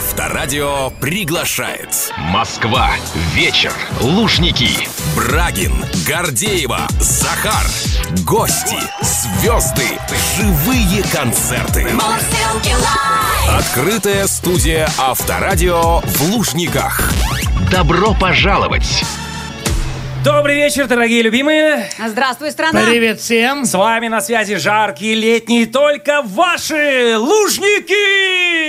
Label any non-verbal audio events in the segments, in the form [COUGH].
Авторадио приглашает Москва. Вечер. Лужники. Брагин, Гордеева, Захар. Гости, звезды, живые концерты. Открытая студия Авторадио в Лужниках. Добро пожаловать! Добрый вечер, дорогие любимые! Здравствуй, страна! Привет всем! С вами на связи жаркие летние только ваши лужники!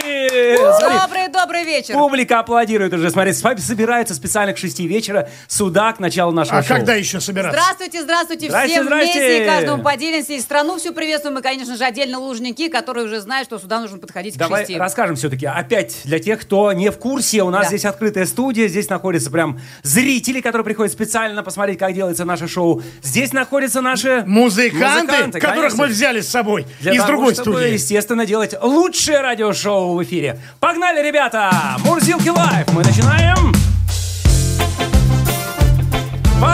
Смотри, Добрый, добрый вечер! Публика аплодирует уже. Смотри, с вами собирается специально к 6 вечера сюда, к началу нашего А шоу. когда еще собираться? Здравствуйте, здравствуйте, Здрасте, всем здрасте. вместе, и каждому поделимся, и страну всю приветствуем, и, конечно же, отдельно лужники, которые уже знают, что сюда нужно подходить Давай к шести. расскажем все-таки. Опять для тех, кто не в курсе, у нас Да. здесь открытая студия, здесь находятся прям зрители, которые приходят специально посмотреть, как делается наше шоу. Здесь находятся наши Музыканты, которых конечно. мы взяли с собой Для из того, другой чтобы, студии. естественно, делать лучшее радиошоу в эфире. Погнали, ребята! Мурзилки Live! Мы начинаем!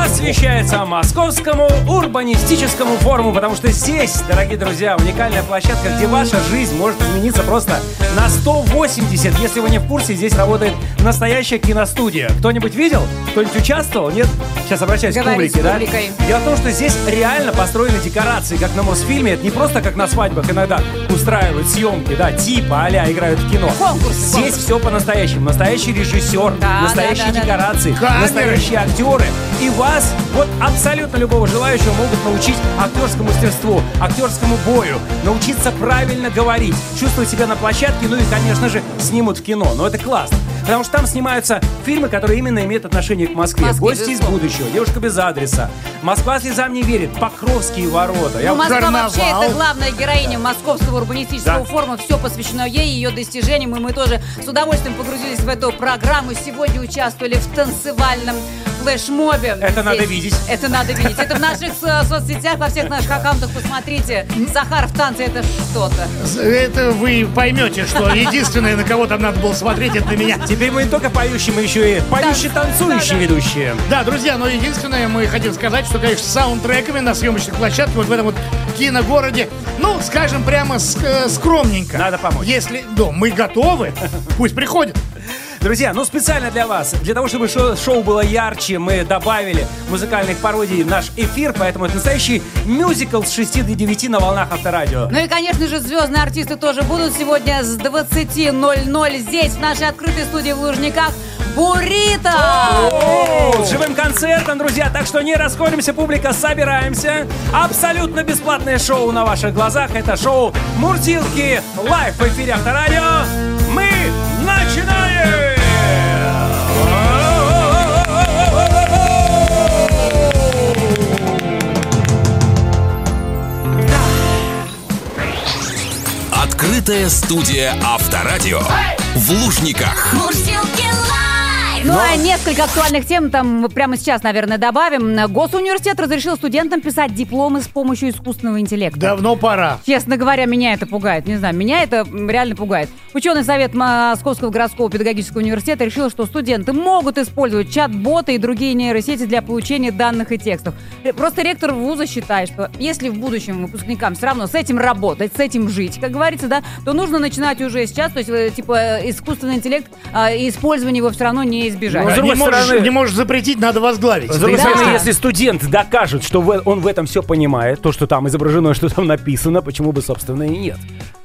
Посвящается Московскому урбанистическому форуму, потому что здесь, дорогие друзья, уникальная площадка, где ваша жизнь может измениться просто на 180. Если вы не в курсе, здесь работает настоящая киностудия. Кто-нибудь видел? Кто-нибудь участвовал? Нет? Сейчас обращаюсь Говори к публике, с да? Дело в том, что здесь реально построены декорации, как на Мосфильме. Это не просто как на свадьбах иногда устраивают съемки, да, типа а играют в кино. Конкурсы, Здесь конкурсы. все по-настоящему. Настоящий режиссер, Да, настоящие да, да, да. декорации, Камеры. настоящие актеры. И вас, вот абсолютно любого желающего, могут научить актерскому мастерству, актерскому бою, научиться правильно говорить, чувствовать себя на площадке, ну и, конечно же, снимут в кино. Но это классно. Потому что там снимаются фильмы, которые именно имеют отношение к Москве. Москве, Гости из будущего, девушка без адреса. Москва слезам не верит, Покровские ворота. Я Ну, Москва Карнавал. вообще это главная героиня Московского урбанистического Да. форума. Все посвящено ей, ее достижениям. И мы тоже с удовольствием погрузились в эту программу. Сегодня участвовали в танцевальном флешмобе. Это надо видеть. Это надо видеть. Это в наших со- соцсетях, во всех наших аккаунтах. Посмотрите. Захар в танце это что-то. Это вы поймете, что [LAUGHS] единственное, на кого там надо было смотреть, это на меня. Теперь мы не только поющие, мы еще и поющие танцующие да, да. ведущие. Да, друзья, но единственное, мы хотим сказать, что, конечно, с саундтреками на съемочных площадках, вот в этом вот киногороде, ну, скажем прямо, ск- э, скромненько. Надо помочь. Если, да, мы готовы, [LAUGHS] пусть приходят. Друзья, ну специально для вас, для того, чтобы шо- шоу было ярче, мы добавили музыкальных пародий в наш эфир, поэтому это настоящий мюзикл с 6 до 9 на волнах авторадио. Ну и, конечно же, звездные артисты тоже будут сегодня с 20.00 здесь, в нашей открытой студии в Лужниках. Бурито! О, С живым концертом, друзья, так что не расходимся, публика, собираемся. Абсолютно бесплатное шоу на ваших глазах. Это шоу Мурзилки Live в эфире Авторадио. Открытая студия Авторадио в Лужниках. Ну а несколько актуальных тем там прямо сейчас, наверное, добавим. Госуниверситет разрешил студентам писать дипломы с помощью искусственного интеллекта. Давно пора. Честно говоря, меня это пугает. Не знаю, меня это реально пугает. Ученый совет Московского городского педагогического университета решил, что студенты могут использовать чат-боты и другие нейросети для получения данных и текстов. Просто ректор вуза считает, что если в будущем выпускникам все равно с этим работать, с этим жить, как говорится, да, то нужно начинать уже сейчас. То есть, э, типа, э, искусственный интеллект, а, и использование его все равно не избежать. Ну, с не, другой можешь, стороны- не можешь запретить, надо возглавить. С другой Да. стороны, если студент докажет, что в- он в этом все понимает, то, что там изображено, что там написано, почему бы, собственно, и нет.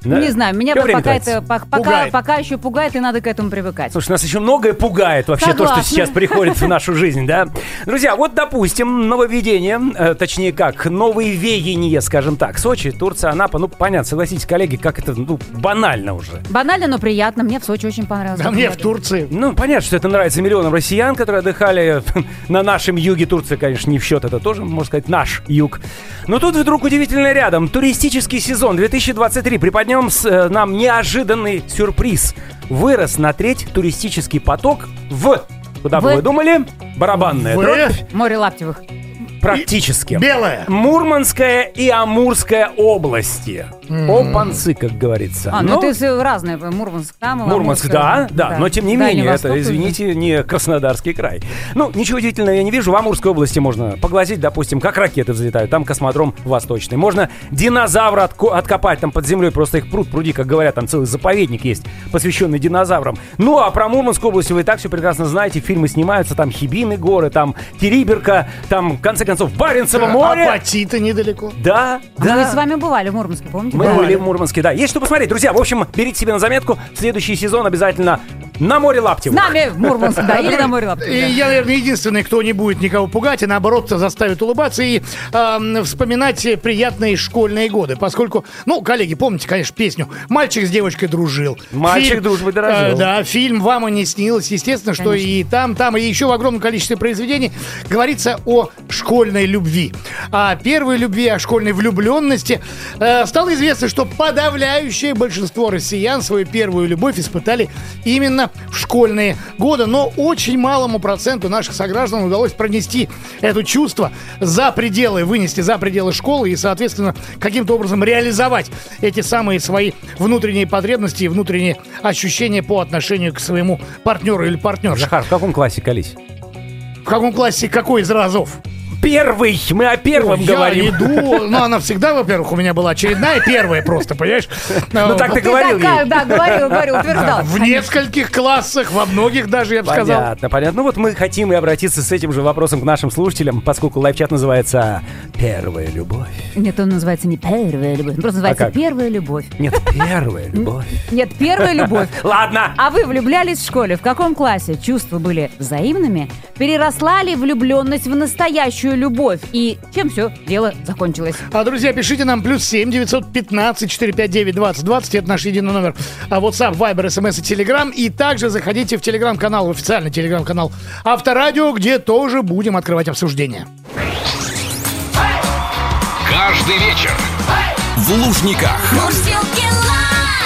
Да? Не знаю, меня время пока это по- пока, Пугает. пока еще пугает, и надо к этому привыкать. Слушай, нас еще многое пугает вообще то, Согласна. что сейчас приходит в нашу жизнь, да? Друзья, вот, допустим, нововведение, э, точнее как, новые веяния, скажем так. Сочи, Турция, Анапа, ну, понятно, согласитесь, коллеги, как это, ну, банально уже. Банально, но приятно. Мне в Сочи очень понравилось. Да мне в Турции. Ну, понятно, что это нравится миллионам россиян, которые отдыхали [LAUGHS] на нашем юге. Турция, конечно, не в счет, это тоже, можно сказать, наш юг. Но тут вдруг удивительно рядом. Туристический сезон 2023 преподнем с, э, нам неожиданный сюрприз. Вырос на треть туристический поток в... Куда бы В- вы думали? Барабанная В- дробь. Море Лаптевых. Практически. Белая. Мурманская и Амурская области. Опанцы, как говорится. А, ну Но- ты с- разные, Мурманск там, Мурманск, да, да, но тем не менее, это, извините, не Краснодарский край. Ну, ничего удивительного я не вижу. В Амурской области можно поглазеть, допустим, как ракеты взлетают. Там космодром восточный. Можно динозавра отко- откопать там под землей, просто их пруд пруди, как говорят, там целый заповедник есть, посвященный динозаврам. Ну, а про Мурманскую область вы и так все прекрасно знаете. Фильмы снимаются, там Хибины горы, там Териберка, там, в конце концов, Баренцево море. Апатиты недалеко. Да, А да. Мы с вами бывали в Мурманске, помните? Мы Бывали. были в Мурманске, да. Есть что посмотреть. Друзья, в общем, берите себе на заметку. Следующий сезон обязательно на море С Лаптевых. нами в Мурманск, да, или на море Лаптевых, И я, наверное, единственный, кто не будет никого пугать, и наоборот заставит улыбаться и эм, вспоминать приятные школьные годы. Поскольку, ну, коллеги, помните, конечно, песню «Мальчик с девочкой дружил». Мальчик дорожил. э, да, фильм «Вам и не снилось». Естественно, что и там, там, и еще в огромном количестве произведений говорится о школьной любви. О первой любви, о школьной влюбленности. Э, стало известно, что подавляющее большинство россиян свою первую любовь испытали именно в школьные годы. Но очень малому проценту наших сограждан удалось пронести это чувство за пределы, вынести за пределы школы и, соответственно, каким-то образом реализовать эти самые свои внутренние потребности и внутренние ощущения по отношению к своему партнеру или партнерше. Захар, в каком классе колись? В каком классе какой из разов? Первый! Мы о первом я говорим. иду, ну она всегда, во-первых, у меня была очередная первая просто, понимаешь? Ну так ты Ты говорил ей. да, говорил, говорил, утверждал. В нескольких классах, во многих даже, я бы сказал. Понятно, понятно. Ну вот мы хотим и обратиться с этим же вопросом к нашим слушателям, поскольку лайфчат называется «Первая любовь». Нет, он называется не первая любовь, он просто называется А как? первая любовь. Нет, первая любовь. Нет, первая любовь. [LAUGHS] Ладно. А вы влюблялись в школе? В каком классе? Чувства были взаимными? Переросла ли влюбленность в настоящую любовь? И чем все дело закончилось? А, друзья, пишите нам плюс 7 915 459 20 20. Это наш единый номер. А, WhatsApp, Viber, SMS и Telegram. И также заходите в телеграм-канал, в официальный телеграм-канал Авторадио, где тоже будем открывать обсуждение. Каждый вечер В Лужниках.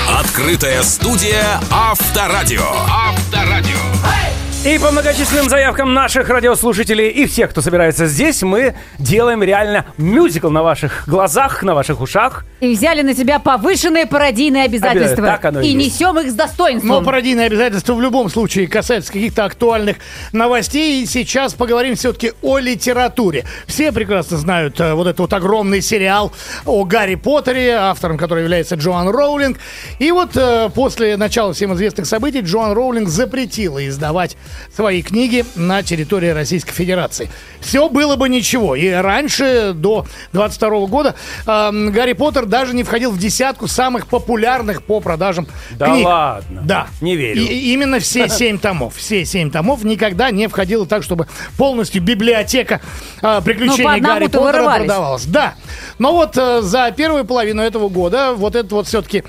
Открытая студия Авторадио. Авторадио. И по многочисленным заявкам наших радиослушателей и всех, кто собирается здесь, мы делаем реально мюзикл на ваших глазах, на ваших ушах. И взяли на себя повышенные пародийные обязательства. Так оно и и есть. несем их с достоинством. Но пародийные обязательства в любом случае касаются каких-то актуальных новостей. И сейчас поговорим все-таки о литературе. Все прекрасно знают э, вот этот вот огромный сериал о Гарри Поттере, автором которого является Джоан Роулинг. И вот э, после начала всем известных событий Джоан Роулинг запретила издавать свои книги на территории Российской Федерации. Все было бы ничего. И раньше, до 22 года, э, Гарри Поттер даже не входил в десятку самых популярных по продажам Да книг. ладно? Да. Не верю. И, именно все [LAUGHS] семь томов. Все семь томов никогда не входило так, чтобы полностью библиотека а, Ну, приключений Гарри Поттера продавалась. Да. Но вот э, за первую половину этого года вот это вот все-таки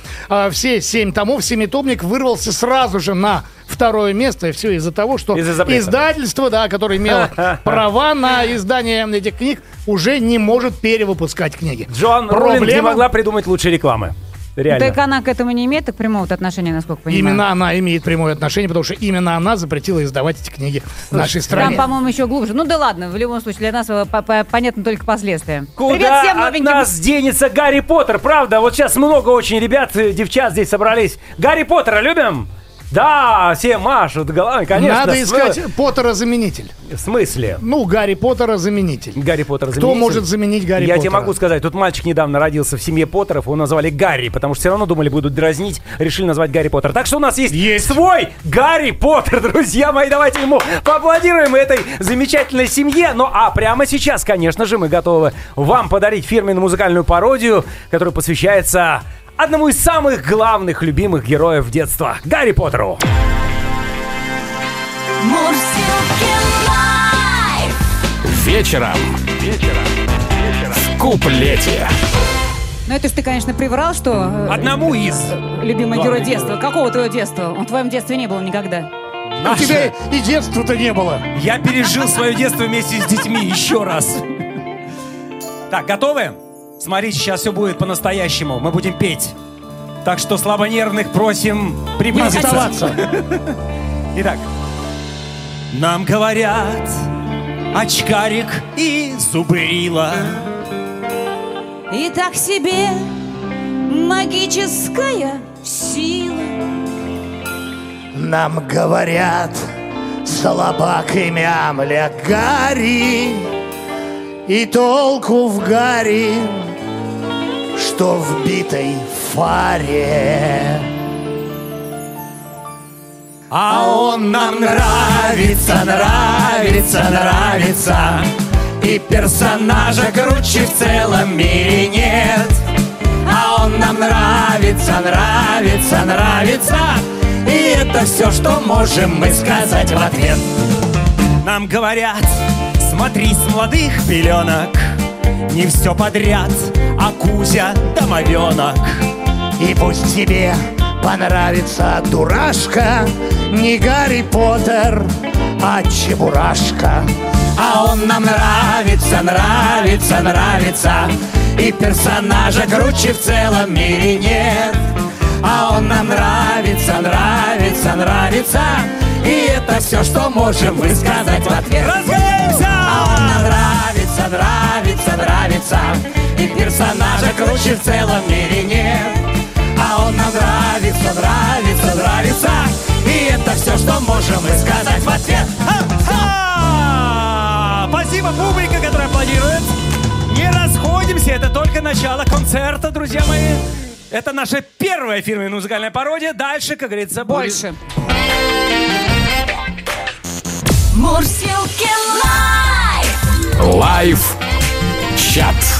все семь томов, семитомник вырвался сразу же на второе место. И все из-за того, что Из-за запрета. издательство, да, которое имело [LAUGHS] права на издание этих книг, уже не может перевыпускать книги. Джоан Роулинг не Проблема- могла придумать лучше рекламы. Реально. Так она к этому не имеет так прямого отношения, насколько понимаю. Именно она имеет прямое отношение, потому что именно она запретила издавать эти книги в нашей Там, стране. по-моему, еще глубже. Ну да ладно, в любом случае, для нас э, по- по- понятно только последствия. Куда Привет всем от новеньким. нас денется Гарри Поттер, правда? Вот сейчас много очень ребят, э, девчат здесь собрались. Гарри Поттера любим? Да, все машут головой, конечно. Надо искать Поттера-заменитель. В смысле? Ну, Гарри Поттера-заменитель. Гарри Поттер Кто заменитель? может заменить Гарри Я Поттера? тебе могу сказать, тут мальчик недавно родился в семье Поттеров, его назвали Гарри, потому что все равно думали, будут дразнить, решили назвать Гарри Поттер. Так что у нас есть, Есть. свой Гарри Поттер, [LAUGHS] друзья мои, давайте ему поаплодируем этой замечательной семье. Ну а прямо сейчас, конечно же, мы готовы вам подарить фирменную музыкальную пародию, которая посвящается одному из самых главных любимых героев детства, Гарри Поттеру. Вечером. Вечером. В куплете. Ну это ж ты, конечно, приврал, что э, Одному из. любимый герой детства. Какого твоего детства? Он в твоем детстве не было никогда. У тебя и детства-то не было. Я пережил свое детство вместе с детьми еще раз. Так, готовы? Смотрите, сейчас все будет по-настоящему. Мы будем петь. Так что слабонервных просим приблизиться. [LAUGHS] Итак. Нам говорят очкарик и зубрила. И так себе магическая сила. Нам говорят, слабак и мямля Гарри, И толку в Гарри, что в битой фаре. А он нам нравится, нравится, нравится. И персонажа круче в целом мире нет. А он нам нравится, нравится, нравится. И это все, что можем мы сказать в ответ. Нам говорят, смотри с молодых пеленок Не все подряд, а Кузя домовенок И пусть тебе понравится дурашка Не Гарри Поттер, а Чебурашка. А он нам нравится, нравится, нравится И персонажа круче в целом мире нет. А он нам нравится, нравится, нравится И это все, что можем высказать в ответ. Разгоняемся! А он нам нравится, нравится, нравится И персонажа круче в целом мире нет А он нам нравится, нравится, нравится И это все, что можем мы сказать в ответ Ха-ха! Спасибо, публика, которая аплодирует. Не расходимся, это только начало концерта, друзья мои. Это наша первая фирменная музыкальная пародия. Дальше, как говорится, Больше. Мурсилки лайф! Чат.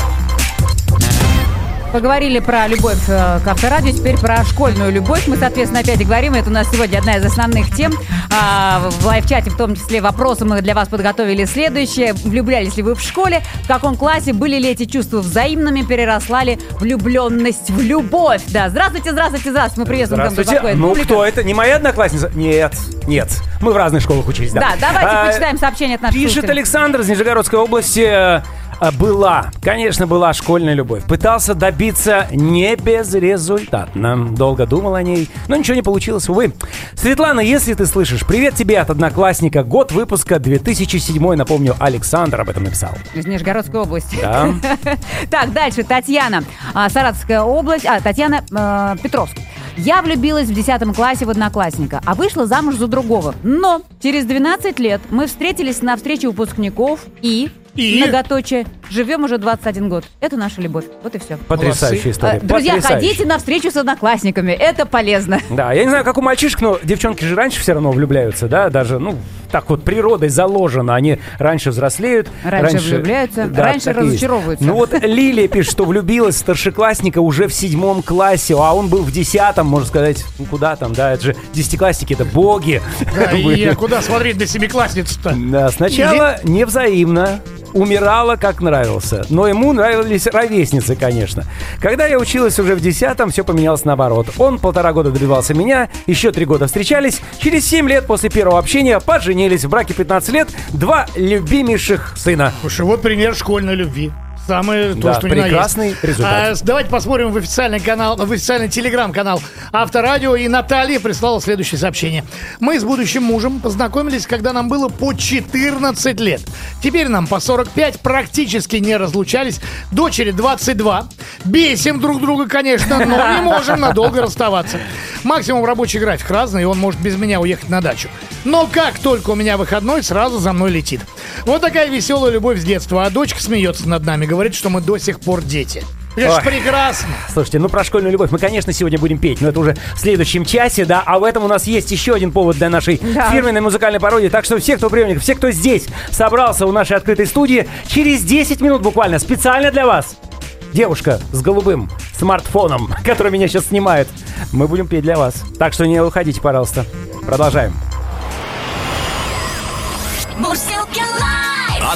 Поговорили про любовь э, к авторадио, теперь про школьную любовь. Мы, соответственно, опять говорим, это у нас сегодня одна из основных тем. А, в лайв-чате, в том числе, вопросы мы для вас подготовили следующее. Влюблялись ли вы в школе? В каком классе? Были ли эти чувства взаимными? Переросла ли влюбленность в любовь? Да, здравствуйте, здравствуйте, здравствуйте. Мы приветствуем Здравствуйте. Ну, публика. кто это? Не моя одноклассница? Нет, нет. Мы в разных школах учились, да. Да, давайте А, почитаем сообщение от наших Пишет слушателей. Александр из Нижегородской области. Э, Была, конечно, была школьная любовь. Пытался добиться не безрезультатно. Долго думал о ней, но ничего не получилось, увы. Светлана, если ты слышишь, привет тебе от одноклассника. Год выпуска 2007, напомню, Александр об этом написал. Из Нижегородской области. Да. [LAUGHS] Так, дальше. Татьяна. А, Саратовская область. А, Татьяна э, Петровск. Я влюбилась в 10 классе в одноклассника, а вышла замуж за другого. Но через 12 лет мы встретились на встрече выпускников и... И? Многоточие. Живем уже 21 год. Это наша любовь. Вот и все. Потрясающая история. Друзья, Потрясающая. ходите на встречу с одноклассниками. Это полезно. Да, я не знаю, как у мальчишек, но девчонки же раньше все равно влюбляются, да, даже, ну, так вот природой заложено, они раньше взрослеют. Раньше влюбляются, раньше так и есть. разочаровываются. Ну вот Лилия пишет, что влюбилась в старшеклассника уже в седьмом классе, а он был в десятом, можно сказать, ну куда там, да, это же десятиклассники, это боги. Да, [LAUGHS] и куда смотреть на семиклассницу-то? Да, сначала невзаимно, умирала как нравился. Но ему нравились ровесницы, конечно. Когда я училась уже в десятом, все поменялось наоборот. Он полтора года добивался меня, еще три года встречались. Через семь лет после первого общения поженились. В браке 15 лет, два любимейших сына. Слушай, вот пример школьной любви. Самое то, Да, что прекрасный есть. результат. А, давайте посмотрим в официальный канал, в официальный телеграм-канал Авторадио. И Наталья прислала следующее сообщение. Мы с будущим мужем познакомились, когда нам было по 14 лет. Теперь нам по 45, практически не разлучались. Дочери 22. Бесим друг друга, конечно, но не можем надолго расставаться. Максимум рабочий график разный, и он может без меня уехать на дачу. Но как только у меня выходной, сразу за мной летит. Вот такая веселая любовь с детства. А дочка смеется над нами, говорит, что мы до сих пор дети. Это ж Ой. прекрасно. Слушайте, ну про школьную любовь мы, конечно, сегодня будем петь, но это уже в следующем часе, да, а в этом у нас есть еще один повод для нашей Да. фирменной музыкальной пародии. Так что все, кто приемник, все, кто здесь собрался у нашей открытой студии, через 10 минут буквально специально для вас девушка с голубым смартфоном, [LAUGHS] который меня сейчас снимает, мы будем петь для вас. Так что не уходите, пожалуйста. Продолжаем. Live!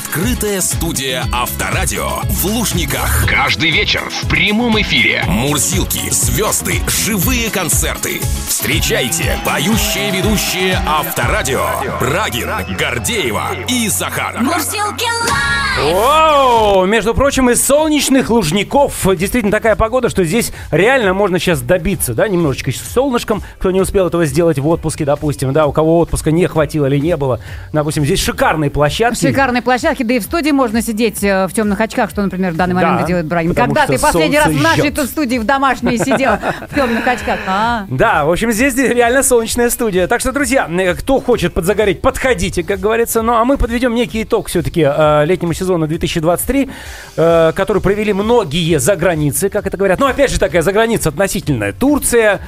Открытая студия Авторадио в Лужниках. Каждый вечер в прямом эфире. Мурзилки, звезды, живые концерты. Встречайте поющие ведущие Авторадио. Брагин, Гордеева и Захаров. Мурсилки лайф! Вау! Между прочим, из солнечных лужников действительно такая погода, что здесь реально можно сейчас добиться, да, немножечко с солнышком, кто не успел этого сделать в отпуске, допустим, да, у кого отпуска не хватило или не было. Допустим, здесь шикарные площадки. Шикарные площадки, да и в студии можно сидеть э, в темных очках, что, например, в данный момент Да, и делает Брайан. Когда ты последний раз в нашей тут студии в домашней сидел в темных очках? А, Да, в общем, здесь реально солнечная студия. Так что, друзья, э, кто хочет подзагореть, подходите, как говорится. Ну, а мы подведем некий итог все-таки летнему сезону 2023, э, который провели многие за границей, как это говорят. Ну, опять же, такая за граница относительная. Турция,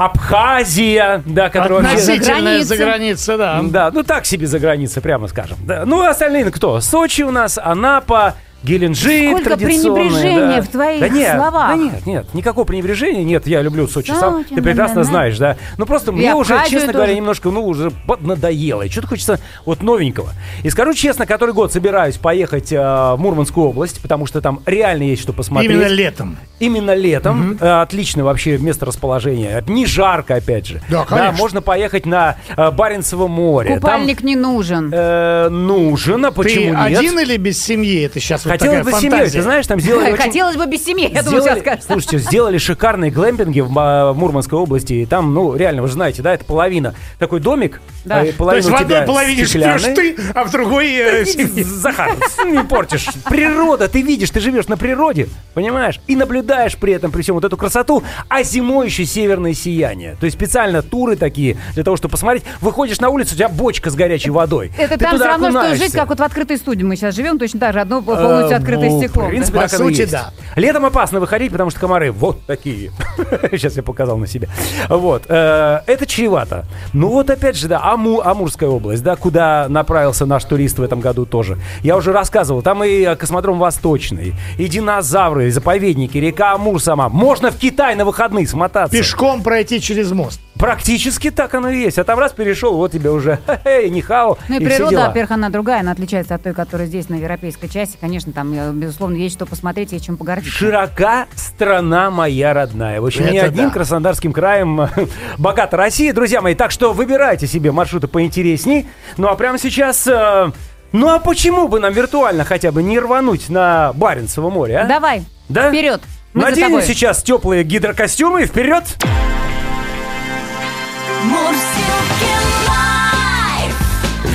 Абхазия, да, которая вообще... Относительная за граница, да. Да, ну так себе за границей, прямо скажем. Да. Ну, остальные кто? Сочи у нас, Анапа, Геленджик Сколько традиционный, пренебрежения да. в твоих да нет, словах. Да нет, нет, никакого пренебрежения нет. Я люблю Сочи сам, Сочи, ты прекрасно да-да-да. знаешь, да. Ну просто мне уже, честно тоже. говоря, немножко, ну уже надоело. И что-то хочется вот новенького. И скажу честно, который год собираюсь поехать э, в Мурманскую область, потому что там реально есть что посмотреть. Именно летом. Именно летом. Э, Отличное вообще место расположения. Не жарко, опять же. Да, конечно. можно поехать на э, Баренцево море. Там, Купальник не нужен. э, нужен, а почему Ты нет? один или без семьи? Это сейчас Хотелось бы семьей, ты знаешь, там сделали очень- Хотелось бы без семьи, я думаю, Сделали- сейчас скажешь. Слушайте, сделали шикарные глэмпинги в Ма- Мурманской области. И там, ну, реально, вы же знаете, да, это половина. Такой домик, Да. а и То половина есть в одной половине живешь ты, а в другой э. [LAUGHS] Захар, не портишь. Природа, ты видишь, ты живешь на природе, понимаешь? И наблюдаешь при этом, при всем вот эту красоту, а зимой еще северное сияние. То есть специально туры такие, для того, чтобы посмотреть. Выходишь на улицу, у тебя бочка с горячей водой. Это Ты там все равно, что жить, как вот в открытой студии мы сейчас живем, точно так же, одно полностью открытое ну, стекло. В принципе, По так оно и сути, есть. да. Летом опасно выходить, потому что комары вот такие. [LAUGHS] Сейчас я показал на себе. Вот. э, Это чревато. Ну вот опять же, да, Аму- Амурская область, да, куда направился наш турист в этом году тоже. Я уже рассказывал, там и э, космодром Восточный, и динозавры, и заповедники, река Амур сама. Можно в Китай на выходные смотаться. Пешком пройти через мост. Практически так оно и есть. А там раз перешел, вот тебе уже, [LAUGHS] хе-хей, нихао, Ну и и все природа, дела. во-первых, она другая, она отличается от той, которая здесь, на европейской части. Конечно, там, э, безусловно, есть что посмотреть, есть чем погордиться. Широка страна моя родная. В общем, не Это одним да. Краснодарским краем [LAUGHS] богата Россия, друзья мои. Так что выбирайте себе маршруты поинтересней. Ну а прямо сейчас... э, ну а почему бы нам виртуально хотя бы не рвануть на Баренцево море, а? Давай, Да? вперед. Мы Наденем сейчас теплые гидрокостюмы и вперед!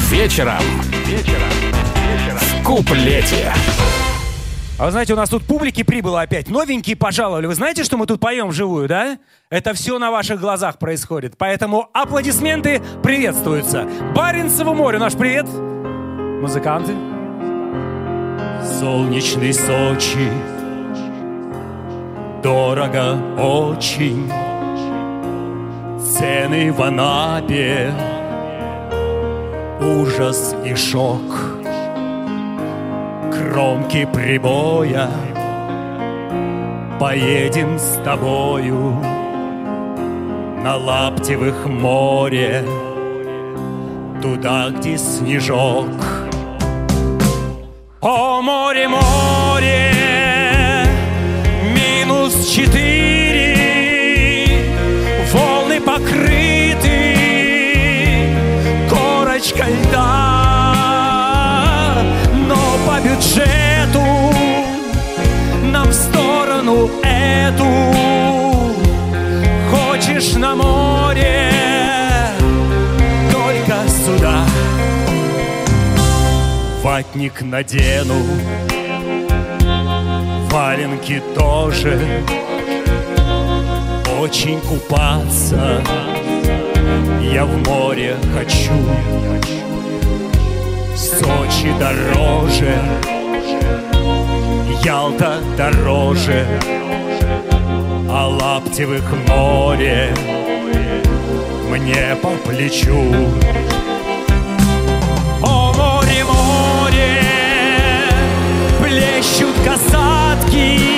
Вечером. Вечером. Куплете. А вы знаете, у нас тут публики прибыло опять. Новенькие пожаловали. Вы знаете, что мы тут поем вживую, да? Это все на ваших глазах происходит. Поэтому аплодисменты приветствуются. Баренцево море, наш привет. Музыканты. Солнечный Сочи. Дорого очень. Цены в Анапе. Ужас и шок кромки прибоя. Поедем с тобою на Лаптевых море Туда, где снежок. О, море, море, минус четыре Ватник надену, валенки тоже. Очень купаться я в море хочу. Сочи дороже Ялта дороже А Лаптевых море Мне по плечу море Плещут касатки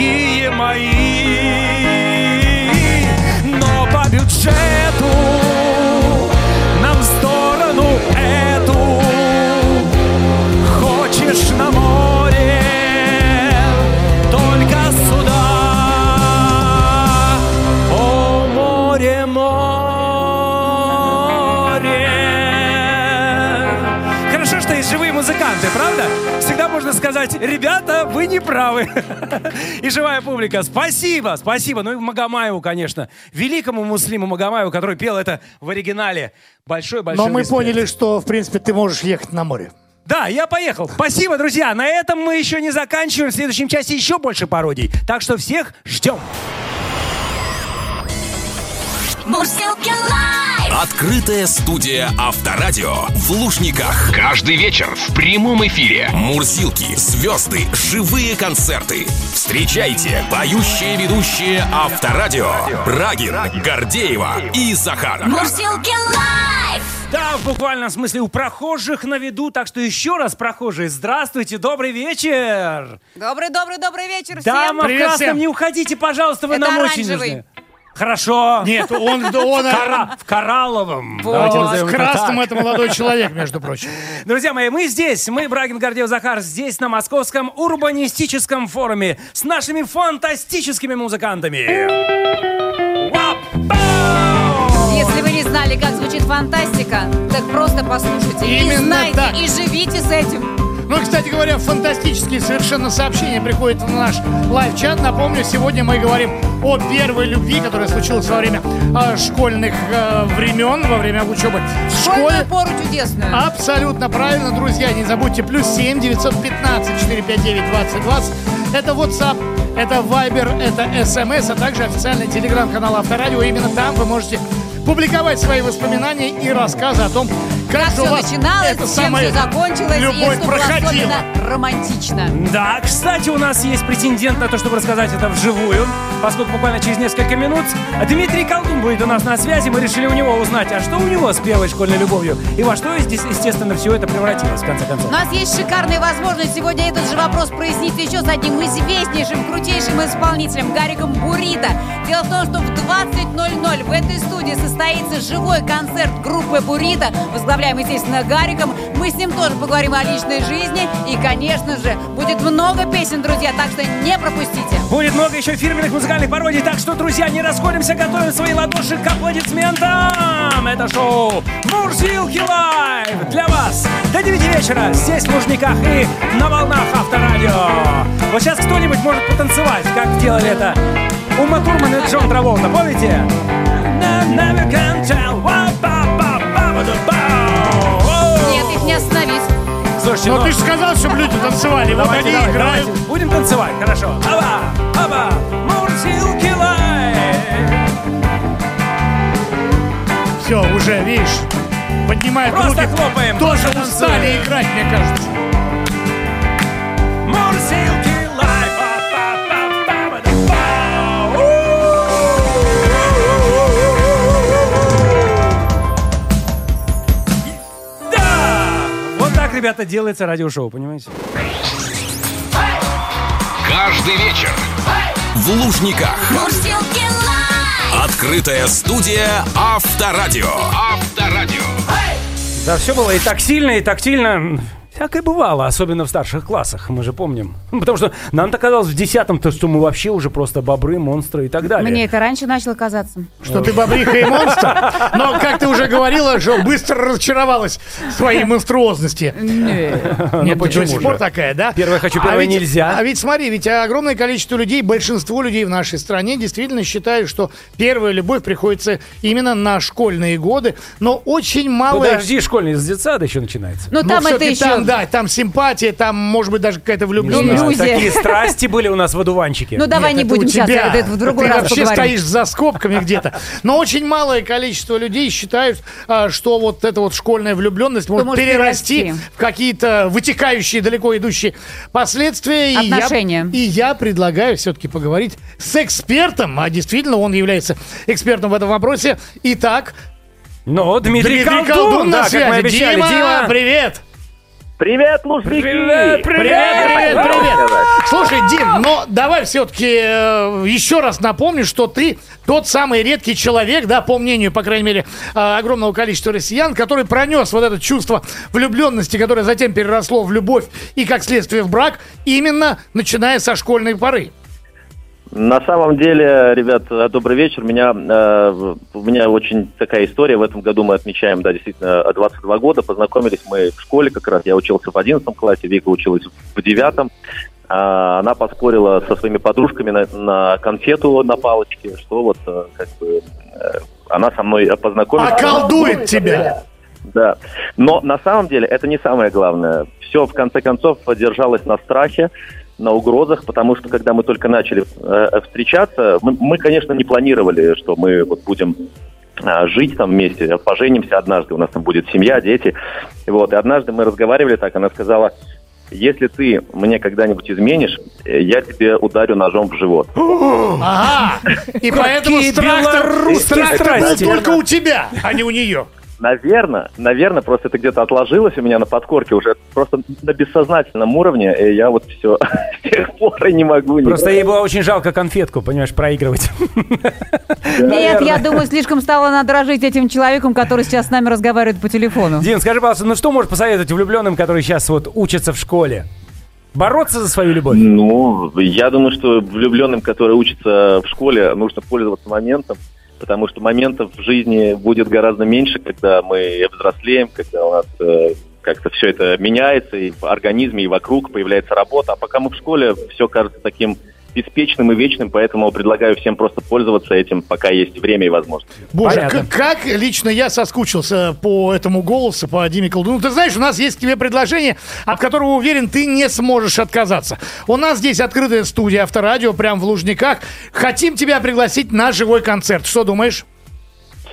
дорогие мои. Но по бюджету нам в сторону эту Хочешь на Что есть живые музыканты, правда? Всегда можно сказать, ребята, вы не правы. [LAUGHS] И живая публика, спасибо, спасибо. Ну и Магомаеву, конечно, великому муслиму Магомаеву, который пел это в оригинале. Большой-большой Но мы респект. поняли, что, в принципе, ты можешь ехать на море. Да, я поехал. Спасибо, друзья. На этом мы еще не заканчиваем. В следующем часе еще больше пародий. Так что всех ждем. Мурзилки лайф! Открытая студия Авторадио в Лужниках. Каждый вечер в прямом эфире. Мурзилки, звезды, живые концерты. Встречайте поющие ведущие Авторадио Брагин, Гордеева и Захаров. Мурзилки лайф! Да, в буквальном смысле у прохожих на виду. Так что еще раз, прохожие, здравствуйте, добрый вечер. Добрый-добрый-добрый вечер Дама всем. в Привет красном, всем. не уходите, пожалуйста, вы Это нам очень оранжевый. нужны. Хорошо. Нет, он, он Кора- в коралловом. Давайте назовем в это красном так. это молодой человек, между прочим. Друзья мои, мы здесь, мы, Брагин, Гордеев, Захар, здесь на Московском урбанистическом форуме с нашими фантастическими музыкантами. Если вы не знали, как звучит фантастика, так просто послушайте. и Именно знайте, так. и живите с этим. Кстати говоря, фантастические совершенно сообщения приходят в наш лайв-чат. Напомню, сегодня мы говорим о первой любви, которая случилась во время э, школьных э, времен, во время учебы в школе. пору чудесную. Абсолютно правильно, друзья. Не забудьте, плюс 7 915 459 2020. Это WhatsApp, это Viber, это SMS, а также официальный телеграм-канал Авторадио. Именно там вы можете публиковать свои воспоминания и рассказы о том, как, Как все начиналось, это чем все закончилось, и любовь что было проходила. особенно романтично. Да, кстати, у нас есть претендент на то, чтобы рассказать это вживую, поскольку буквально через несколько минут Дмитрий Колдун будет у нас на связи. Мы решили у него узнать, а что у него с первой школьной любовью и во что, здесь, естественно, все это превратилось в конце концов. У нас есть шикарная возможность сегодня этот же вопрос прояснить еще с одним известнейшим, крутейшим исполнителем Гариком Бурита. Дело в том, что в 20.00 в этой студии состоится живой концерт группы Бурита, возглавляем, естественно, Гариком. Мы с ним тоже поговорим о личной жизни и, конечно же, будет много песен, друзья, так что не пропустите. Будет много еще фирменных музыкальных пародий, так что, друзья, не расходимся, готовим свои ладоши к аплодисментам. Это шоу Мурзилки Лайв для вас до 9 вечера здесь, в Лужниках и на волнах Авторадио. Вот сейчас кто-нибудь может потанцевать, как делали это Ума Турман и Джон Траволта, помните? Never can tell. Нет, их не остановить. Слушайте, Но ну, ты же сказал, чтобы люди танцевали. Вот Давайте, они давайте, играют. давайте. Будем танцевать, хорошо. Аба, аба, Мурзилки Лайв. Все, уже, видишь, поднимают Просто руки. хлопаем, Тоже устали играть, мне кажется. Мурзилки ребята, делается радиошоу, понимаете? Каждый вечер В Лужниках. Открытая студия Авторадио. Авторадио. Да, все было и так сильно, и тактильно. Всякое бывало, особенно в старших классах, мы же помним. Ну, [LAUGHS] Потому что нам-то казалось в десятом-то, что мы вообще уже просто бобры, монстры и так далее. Мне это раньше начало казаться. Что ты бобриха и монстр. Но, как ты уже говорила, что быстро разочаровалась в своей монструозности. Нет, почему почему до сих пор такая, да? Первое хочу, первое ведь- нельзя. А ведь смотри, ведь огромное количество людей, большинство людей в нашей стране действительно считают, что первая любовь приходится именно на школьные годы, но очень мало... Подожди, школьный с детсада еще начинается. Ну, Ну, там это еще... там, да, там симпатия, там, может быть, даже какая-то влюбленность. Такие страсти были у нас в одуванчике. Ну, давай не будем у сейчас, тебя. это, в другой Ты раз вообще стоишь за скобками где-то. Но очень малое количество людей считают, а, что вот эта вот школьная влюбленность может, перерасти в какие-то вытекающие, далеко идущие последствия. И я- Отношения. И я, предлагаю все-таки поговорить с экспертом, а действительно он является экспертом в этом вопросе. Итак, Ну, Дмитрий, Дмитрий Колдун, Колдун да, на как связи. мы обещали. Дима, Дима, привет! Привет, лужники! Привет, Привет, привет, привет! Слушай, Дим, но давай все-таки еще раз напомню, что ты тот самый редкий человек, да, по мнению, по крайней мере, э, огромного количества россиян, который пронес вот это чувство влюбленности, которое затем переросло в любовь и, как следствие, в брак, именно начиная со школьной поры. На самом деле, ребят, э, добрый вечер. Меня, э, у меня очень такая история. В этом году мы отмечаем, да, действительно, э, 22 года. Познакомились мы в школе как раз. Я учился в 11 классе, Вика училась в 9. А, она поспорила со своими подружками на, на конфету на палочке, что вот э, как бы э, она со мной познакомилась. Околдует тебя! Да. Но на самом деле это не самое главное. Все в конце концов держалось на страхе, на угрозах, потому что когда мы только начали э, встречаться, мы, мы, конечно, не планировали, что мы вот будем а, жить там вместе, поженимся однажды, у нас там будет семья, дети. Вот, и однажды мы разговаривали так, она сказала, если ты мне когда-нибудь изменишь, э, я тебе ударю ножом в живот. [GASPS] Ага! И поэтому страх-то только у тебя, а не у нее. Наверное, наверное, просто это где-то отложилось у меня на подкорке уже просто на бессознательном уровне, и я вот все [LAUGHS] с тех пор и не могу. не- Просто ей было очень жалко конфетку, понимаешь, проигрывать. [LAUGHS] Нет, я думаю, слишком стало надо дрожить этим человеком, который сейчас с нами разговаривает по телефону. Дин, скажи, пожалуйста, ну что можешь посоветовать влюбленным, которые сейчас вот учатся в школе? Бороться за свою любовь? Ну, я думаю, что влюбленным, которые учатся в школе, нужно пользоваться моментом, потому что моментов в жизни будет гораздо меньше, когда мы взрослеем, когда у нас э, как-то все это меняется, и в организме, и вокруг появляется работа. А пока мы в школе, все кажется таким беспечным и вечным, поэтому предлагаю всем просто пользоваться этим, пока есть время и возможность. Боже, Понятно. к- как лично я соскучился по этому голосу, по Диме Колдуну. Ты знаешь, у нас есть к тебе предложение, от которого, уверен, ты не сможешь отказаться. У нас здесь открытая студия Авторадио, прям в Лужниках. Хотим тебя пригласить на живой концерт. Что думаешь?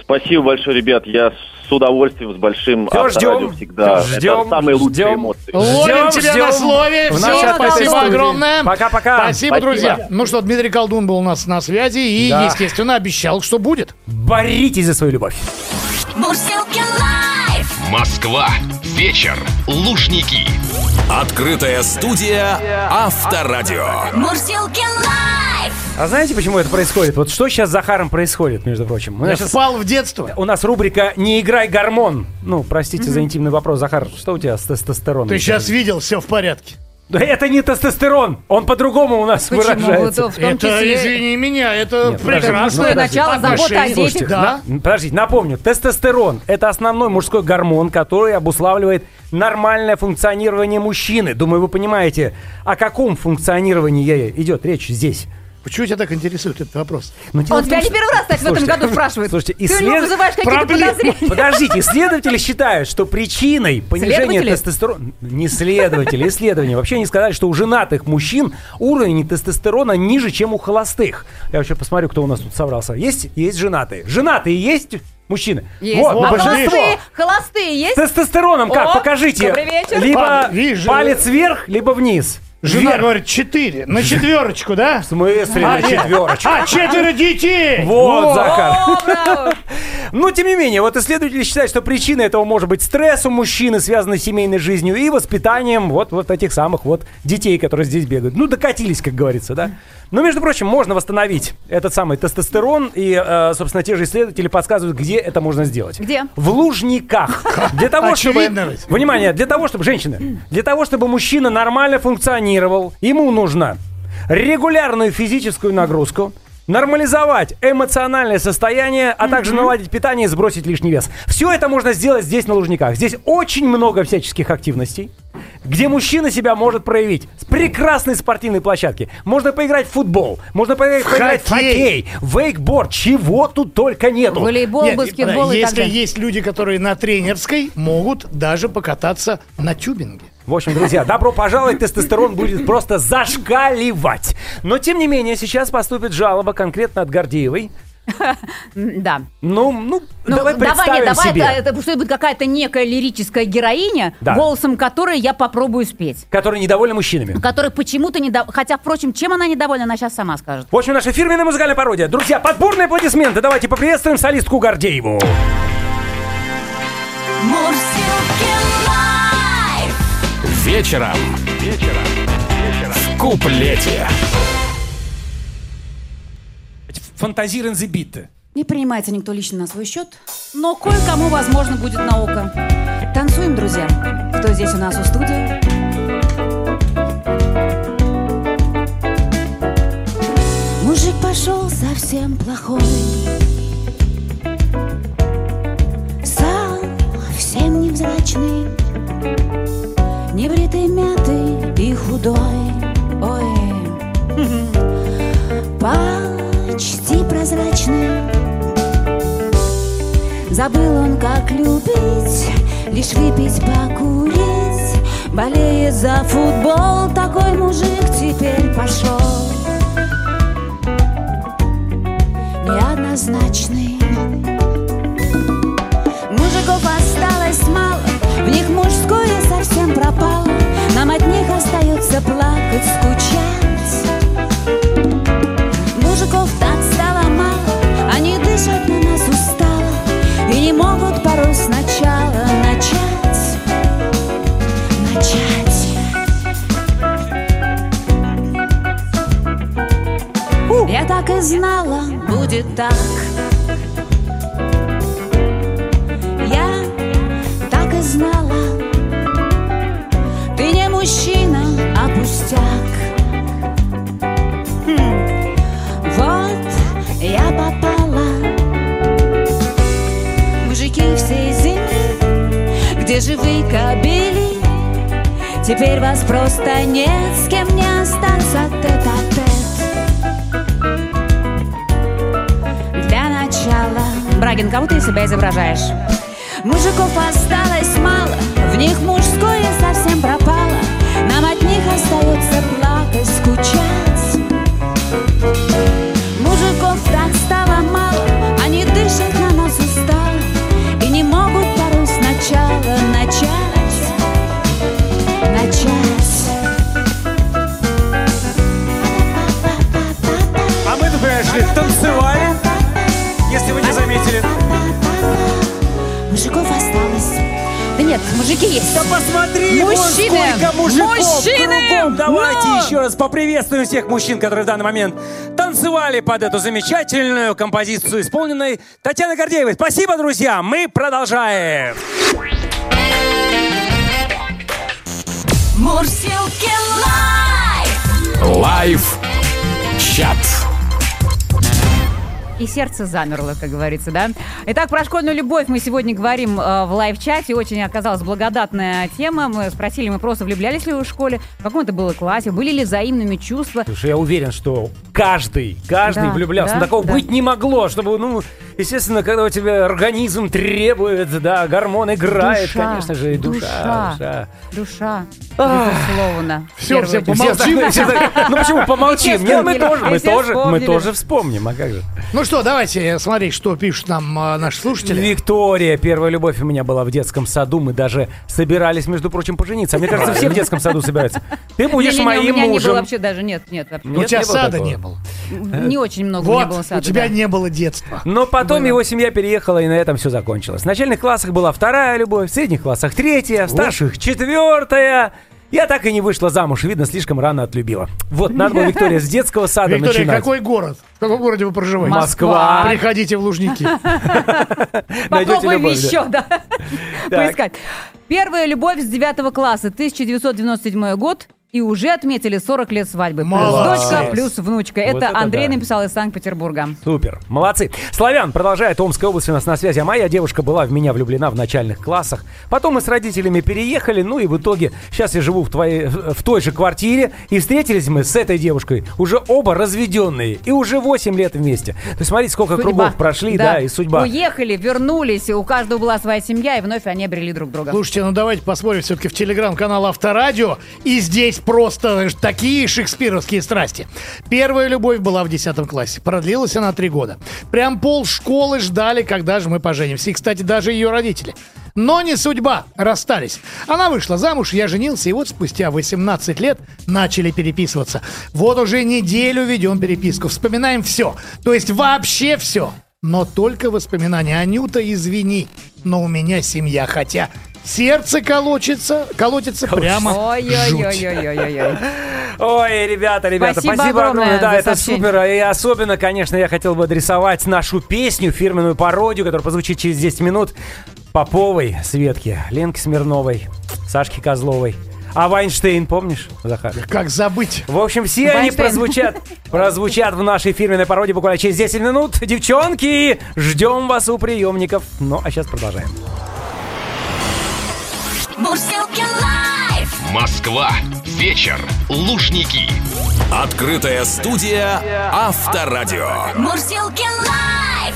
Спасибо большое, ребят. Я с удовольствием, с большим авторадио ждем. всегда. Ждем, Это самые лучшие ждем. эмоции. Ловим Ждем, тебя ждем на слове. в Все, спасибо огромное. Пока-пока. Спасибо, Спасибо. друзья. Ну что, Дмитрий Колдун был у нас на связи и, Да. естественно, обещал, что будет. Боритесь за свою любовь. Москва. Вечер. Лужники. Открытая студия Авторадио. Мурсилки лайф. А знаете, почему это происходит? Вот что сейчас с Захаром происходит, между прочим? У Я нас, щас- впал в детство. у нас рубрика «Не играй гормон». Ну, простите за интимный вопрос, Захар, что у тебя с тестостероном? Ты сейчас видел, все в порядке. Да это не тестостерон, он по-другому у нас Почему? выражается. Вот в том Это, числе... извини меня, это Нет, подожди, прекрасно. ну, Мужское начало, забота о Отношения. детях. Слушайте, Да. на- подождите, напомню, тестостерон – это основной мужской гормон, который обуславливает нормальное функционирование мужчины. Думаю, вы понимаете, о каком функционировании идет речь здесь. Почему тебя так интересует этот вопрос? Но дело Он в тебя не первый раз, кстати, в этом Слушайте, году [LAUGHS] спрашивает. Слушайте, Ты у него исслед- вызываешь какие-то Проблем- подозрения. Подождите, исследователи считают, что причиной [LAUGHS] понижения тестостерона... Не следователи, исследования. Вообще они сказали, что у женатых мужчин уровень тестостерона ниже, чем у холостых. Я вообще посмотрю, кто у нас тут собрался. Есть? Есть женатые. Женатые есть мужчины? Есть. Вот, а большинство. холостые, холостые есть? Тестостероном как? О, Покажите. добрый вечер. Либо Па- вижу. палец вверх, либо вниз. Жена Вверх. говорит, четыре. На четверочку, да? В смысле на нет. четверочку? А, четверо детей! Вот, Захар. О. Но, [LAUGHS] тем не менее, вот исследователи считают, что причиной этого может быть стресс у мужчины, связанный с семейной жизнью и воспитанием вот, вот этих самых вот детей, которые здесь бегают. Ну, докатились, как говорится, да? Но, между прочим, можно восстановить этот самый тестостерон, и, э, собственно, те же исследователи подсказывают, где это можно сделать. Где? В лужниках. [LAUGHS] Для того, чтобы... Очевидно ведь. Внимание, для того, чтобы... Женщины, для того, чтобы мужчина нормально функционировал, ему нужно регулярную физическую нагрузку, нормализовать эмоциональное состояние, а также наладить питание и сбросить лишний вес. Все это можно сделать здесь, на Лужниках. Здесь очень много всяческих активностей, где мужчина себя может проявить. С прекрасной спортивной площадки. Можно поиграть в футбол, можно поиграть, поиграть в хоккей. хоккей, вейкборд, чего тут только нету. Волейбол, Нет, баскетбол и так Если далее. есть люди, которые на тренерской, могут даже покататься на тюбинге. В общем, друзья, добро пожаловать, тестостерон будет просто зашкаливать. Но, тем не менее, сейчас поступит жалоба конкретно от Гордеевой. [LAUGHS] Да. Ну, ну, Ну, давай представим нет, давай, себе. это, это пусть будет какая-то некая лирическая героиня, Да. голосом которой я попробую спеть. Который недовольна мужчинами. Которая почему-то недовольна. Хотя, впрочем, чем она недовольна, она сейчас сама скажет. В общем, наша фирменная музыкальная пародия. Друзья, под бурные аплодисменты. Давайте поприветствуем солистку Гордееву. Live. Вечером. Вечером. В куплете. Фантазируем за биты. Не принимается никто лично на свой счет, но кое-кому, возможно, будет на око. Танцуем, друзья. Кто здесь у нас у студии? Мужик пошел совсем плохой Совсем невзрачный Небритый, мятый и худой Ой, почти прозрачный Забыл он, как любить Лишь выпить, покурить. Болеет за футбол Такой мужик теперь пошел. Неоднозначный. Мужиков осталось мало, в них мужское совсем пропало. Нам от них остается плакать, знала, будет так. Я так и знала. Ты не мужчина, а пустяк. Хм, Вот я попала. Мужики всей земли, где живые кобели, Теперь вас просто нет, с кем не остаться Брагин, кого ты из себя изображаешь? Мужиков осталось мало, в них мужское совсем пропало. Нам от них остается плакать, скучать. Мужиков так стало мало, они дышат на нас устало и не могут порой сначала начать, начать. А мы, например, шли, танцевали, если вы не заметили. Мужиков осталось. Да нет, мужики есть. Да посмотри, вон Мужчины! сколько мужиков Мужчины! кругом. Давайте Ну! еще раз поприветствуем всех мужчин, которые в данный момент танцевали под эту замечательную композицию, исполненной Татьяной Гордеевой. Спасибо, друзья! Мы продолжаем! Мурсилки live! Live. Чат. И сердце замерло, как говорится, да? Итак, про школьную любовь мы сегодня говорим э, в live-чате. Очень оказалась благодатная тема. Мы спросили, мы просто влюблялись ли вы в школе, в каком это было классе, были ли взаимными чувства. Слушай, я уверен, что каждый, каждый Да, влюблялся. да, Такого да. быть не могло, чтобы, ну, естественно, когда у тебя организм требует, да, гормон играет, Душа, конечно же, и душа. душа. душа. Душа, безусловно. Все, помолчим. Все так, ну почему [LAUGHS] помолчим? Все Нет, мы вспомнили, тоже, мы все тоже, мы вспомнили. тоже вспомним, а как же? Ну что, давайте смотреть, что пишут нам а, наши слушатели. Виктория, первая любовь у меня была в детском саду. Мы даже собирались, между прочим, пожениться. А Мне кажется, все в детском саду собираются. Ты будешь Не-не-не, моим у меня не было мужем. вообще даже, нет, нет, вообще. У Нет, тебя не было сада такого. не было. Не очень много у меня Вот, было сада. у тебя да. не было детства. Но потом его семья переехала, и на этом все закончилось. В начальных классах была вторая любовь, в средних классах третья, в старших четвертая. Я так и не вышла замуж, видно, слишком рано отлюбила. Вот, надо было, Виктория, с детского сада Виктория, начинать. какой город? В каком городе вы проживаете? Москва. Приходите в Лужники. [LAUGHS] Попробуем еще, да, поискать. Первая любовь с 9 класса, 1997 год. И уже отметили 40 лет свадьбы. Плюс Молодец. дочка, плюс внучка. Вот это это Андрей да. написал из Санкт-Петербурга. Супер, молодцы. Славян продолжает Омская область у нас на связи. А моя девушка была в меня влюблена в начальных классах. Потом мы с родителями переехали, ну и в итоге сейчас я живу в, твоей, в той же квартире. И встретились мы с этой девушкой, уже оба разведенные. И уже 8 лет вместе. То есть смотрите, сколько Судьба. кругов прошли, да. и судьба. Уехали, вернулись, и у каждого была своя семья, и вновь они обрели друг друга. Слушайте, ну давайте посмотрим все-таки в телеграм-канал Авторадио. И здесь просто знаешь, такие шекспировские страсти. Первая любовь была в 10 классе. Продлилась она три года. Прям пол школы ждали, когда же мы поженимся. И, кстати, даже ее родители. Но не судьба, расстались. Она вышла замуж, я женился, и вот спустя 18 лет начали переписываться. Вот уже неделю ведем переписку, вспоминаем все. То есть вообще все. Но только воспоминания. Анюта, извини, но у меня семья, хотя сердце колотится, колотится прямо. Ой-ой-ой-ой-ой-ой. Ой, ребята, ребята, Спасибо спасибо, огромное огромное. Да, это сообщение. супер. И особенно, конечно, я хотел бы адресовать нашу песню, фирменную пародию, которая позвучит через 10 минут. Поповой, Светке, Ленке Смирновой, Сашке Козловой. А Вайнштейн, помнишь, Захар? Как забыть? В общем, все они Вайнштейн. прозвучат, прозвучат в нашей фирменной пародии буквально через 10 минут. Девчонки, ждем вас у приемников. Ну, а сейчас продолжаем. Мурзилки лайф. Москва. Вечер. Лужники. Открытая студия Авторадио. Мурзилки лайф.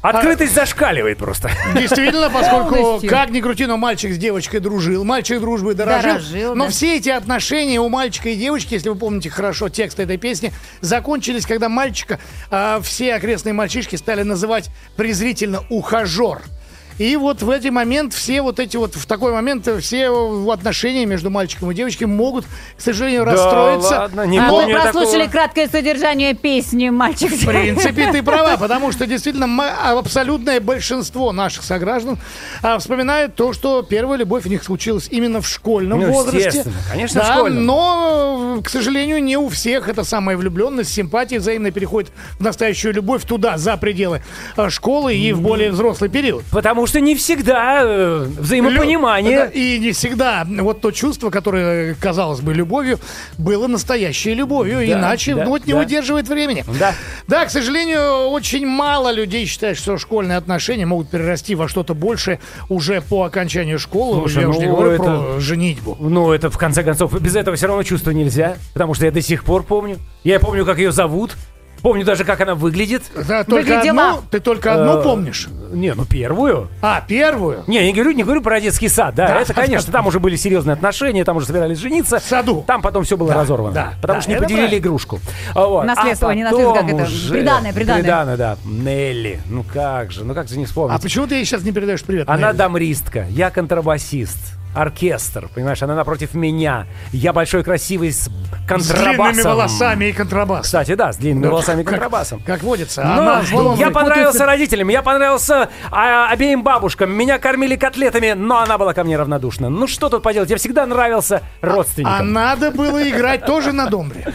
Открытость зашкаливает просто. Действительно, поскольку Полностью. как ни крути, но мальчик с девочкой дружил, мальчик дружбы дорожил. Дорожил, но да. все эти отношения у мальчика и девочки, если вы помните хорошо текст этой песни, закончились, когда мальчика а, все окрестные мальчишки стали называть презрительно ухажер. И вот в эти момент, все вот эти вот, в такой момент, все отношения между мальчиком и девочкой могут, к сожалению, расстроиться. ладно, не А помню мы прослушали такого. краткое содержание песни «Мальчик». В принципе, ты права, [LAUGHS] потому что действительно ма- абсолютное большинство наших сограждан а, вспоминают то, что первая любовь у них случилась именно в школьном Ну, возрасте. естественно, конечно, в да, школьном. но, к сожалению, не у всех эта самая влюбленность, симпатия взаимно переходит в настоящую любовь туда, за пределы а, школы и в более взрослый период. Потому что не всегда э, взаимопонимание. И не всегда вот то чувство, которое казалось бы любовью, было настоящей любовью. Да, Иначе да, ну, вот не да. выдерживает времени. Да. Да, к сожалению, очень мало людей считают, что школьные отношения могут перерасти во что-то большее уже по окончанию школы. Слушай, Я уже не ну, говорю это- про женитьбу. Ну, это в конце концов, без этого все равно чувства нельзя. Потому что я до сих пор помню. Я помню, как ее зовут. Помню даже, как она выглядит. Да, только Выглядела. одну, ты только одну Э, помнишь. Не, ну первую. А, первую? Не, не говорю, не говорю про детский сад, да. Да, это, конечно, там уже были серьезные отношения, там уже собирались жениться. В саду. Там потом все было Да, разорвано. да, потому да, что не это поделили правильно. игрушку. А Вот. Наследство, А не наследство, как потом это? уже- Приданое, приданое. Приданое, да. Нелли. Ну как же, ну как же не вспомнить. А почему ты ей сейчас не передаешь привет? Она Нелли? дамристка, я контрабасист. Оркестр, понимаешь, она напротив меня. Я большой красивый с С контрабасом. длинными волосами и контрабас. Кстати, да, с длинными волосами и Как- контрабасом. Как водится. Ну, Она звала- я понравился родителям, я понравился а, обеим бабушкам. Меня кормили котлетами, но она была ко мне равнодушна. Ну что тут поделать, я всегда нравился родственникам. А надо было играть тоже на домбре.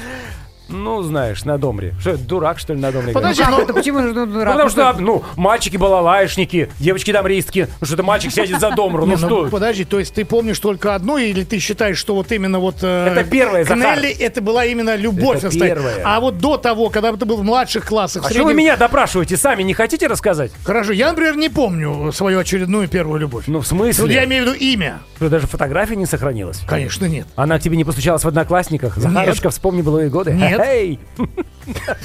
Ну, знаешь, на домре. Что, дурак, что ли, на домре? Подожди, ну, Это почему же Ну, [LAUGHS] дурак? потому что, ну, мальчики балалайшники, девочки дамристки. Ну, что это мальчик сядет за домру, Не, ну ну, что? подожди, то есть ты помнишь только одну, или ты считаешь, что вот именно вот... э, Это первое, к Захар. Нелли это была именно любовь. Это первое. А вот до того, когда ты был в младших классах, А что вы меня допрашиваете сами? Не хотите рассказать? Хорошо, я, например, не помню свою очередную первую любовь. Ну, в смысле? Я имею в виду имя. Что, даже фотография не сохранилась? Конечно, нет. Она к тебе не постучалась в одноклассниках? Захарушка, вспомни былые годы. Нет. Эй!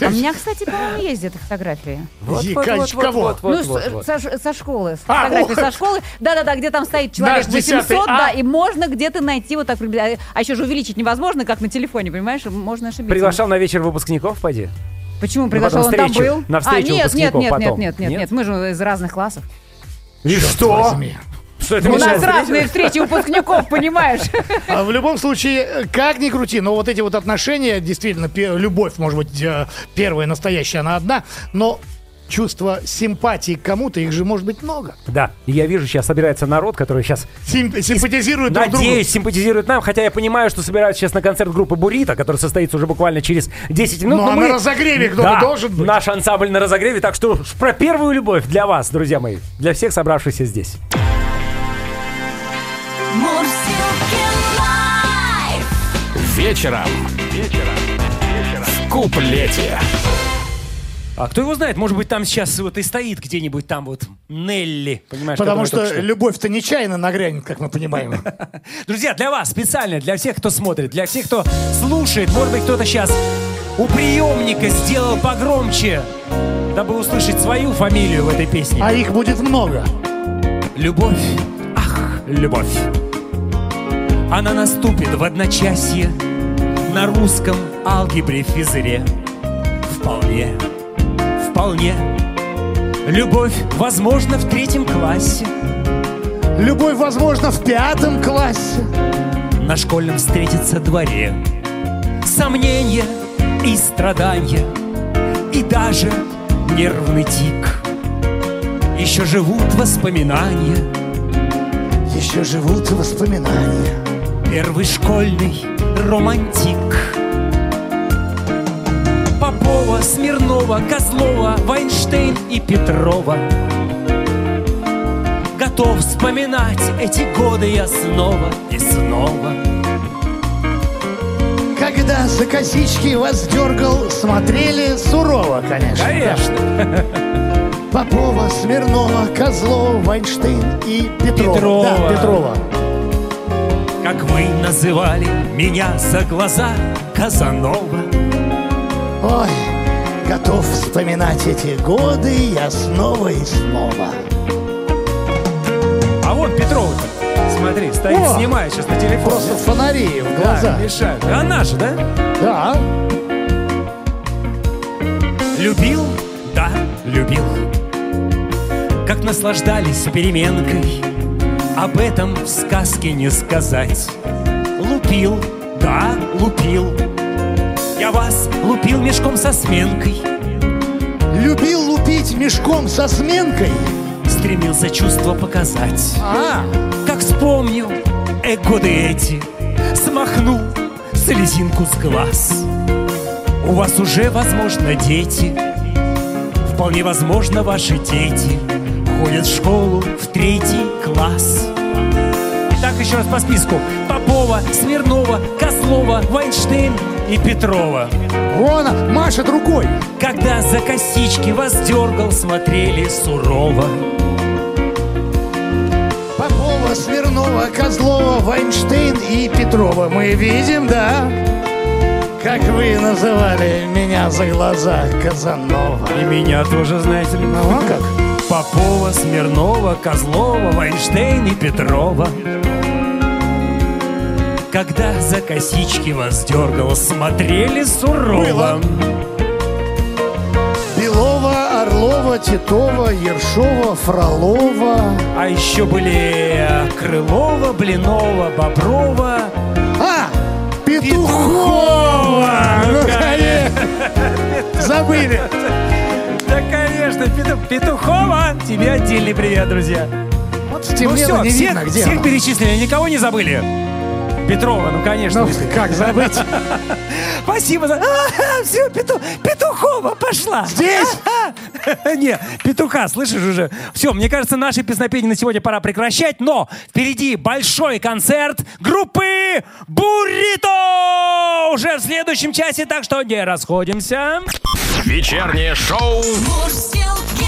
А у меня, кстати, по-моему, есть где-то фотографии. Вот, вот, вот, вот, кого? вот, вот, ну, вот, вот. Со, школы. С А, фотографии вот. со школы. Да-да-да, где там стоит человек Наш десятый 800, А. да, и можно где-то найти вот так приблизительно. А еще же увеличить невозможно, как на телефоне, понимаешь? Можно ошибиться. Приглашал на вечер выпускников, пойди? Почему приглашал? потом Он там встречу, был? на а, встречу нет, нет, выпускников нет, нет, потом. нет, нет, Нет? нет, мы же из разных классов. И что? Что это У нас разные встречи выпускников, понимаешь? А в любом случае, как ни крути, но вот эти вот отношения, действительно, любовь, может быть, э, первая настоящая, она одна, но чувство симпатии к кому-то, их же может быть много. Да, и я вижу, сейчас собирается народ, который сейчас, Сим- симпатизируют друг другу. надеюсь, симпатизирует нам, хотя я понимаю, что собираются сейчас на концерт группы Бурита, который состоится уже буквально через 10 минут. Ну, а на разогреве кто-то Да, должен быть. наш ансамбль на разогреве, так что про первую любовь для вас, друзья мои, для всех собравшихся здесь. Вечером. Вечером. В куплете. А кто его знает, может быть, там сейчас вот и стоит где-нибудь там вот Нелли, понимаешь? Потому что только любовь-то нечаянно нагрянет, как мы понимаем. [LAUGHS] Друзья, для вас специально, для всех, кто смотрит, для всех, кто слушает, может быть, кто-то сейчас у приемника сделал погромче, дабы услышать свою фамилию в этой песне. А их будет много. Любовь, ах, любовь. Она наступит в одночасье на русском алгебре физре. Вполне, вполне. Любовь, возможно, в третьем классе. Любовь, возможно, в пятом классе. на школьном встретится дворе. Сомнения и страдания, и даже нервный тик. Еще живут воспоминания еще живут воспоминания. Первый школьный романтик. Попова, Смирнова, Козлова, Вайнштейн и Петрова. Готов вспоминать эти годы я снова и снова. Когда за косички вас дергал, смотрели сурово, конечно. Конечно. Попова, Смирнова, Козлова, Вайнштейн и Петрова. Петрова. Да, Петрова. Как вы называли меня за глаза Казанова. Ой, готов вспоминать эти годы я снова и снова. А вот Петрова-то, смотри, стоит, О! снимает сейчас на телефон. Просто фонари в Да, глаза. мешают. Она же, да? Да. Любил? Да, любил. Как наслаждались переменкой, об этом в сказке не сказать. Лупил, да, лупил. Я вас лупил мешком со сменкой. Любил лупить мешком со сменкой. Стремился чувства показать. А, Как вспомнил э, годы эти, смахнул слезинку с глаз. У вас уже, возможно, дети. Вполне возможно, ваши дети ходят в школу в третий класс. Так, еще раз по списку. Попова, Смирнова, Козлова, Вайнштейн и Петрова. вон машет рукой. Когда за косички вас дергал, смотрели сурово. Попова, Смирнова, Козлова, Вайнштейн и Петрова. Мы видим, да? Как вы называли меня за глаза Казанова. И меня тоже, знаете ли. Ну, а как? Попова, Смирнова, Козлова, Вайнштейн и Петрова. Когда за косички вас дергал, смотрели сурово. Белова, Орлова, Титова, Ершова, Фролова. А еще были э, Крылова, Блинова, Боброва. А, Петухова! Ну, конечно. Забыли. Да, конечно, Пету- Петухова. Тебе отдельный привет, друзья. Вот Ну все, не всех, видно, где всех перечислили, никого не забыли. Петрова, ну конечно. Ну, как забыть? [LAUGHS] Спасибо за... все, Петухова пошла. Здесь? [LAUGHS] Не, петуха, слышишь уже? Все, мне кажется, наши песнопения на сегодня пора прекращать, но впереди большой концерт группы Буррито уже в следующем часе, так что не расходимся. Вечернее шоу. Мурзилки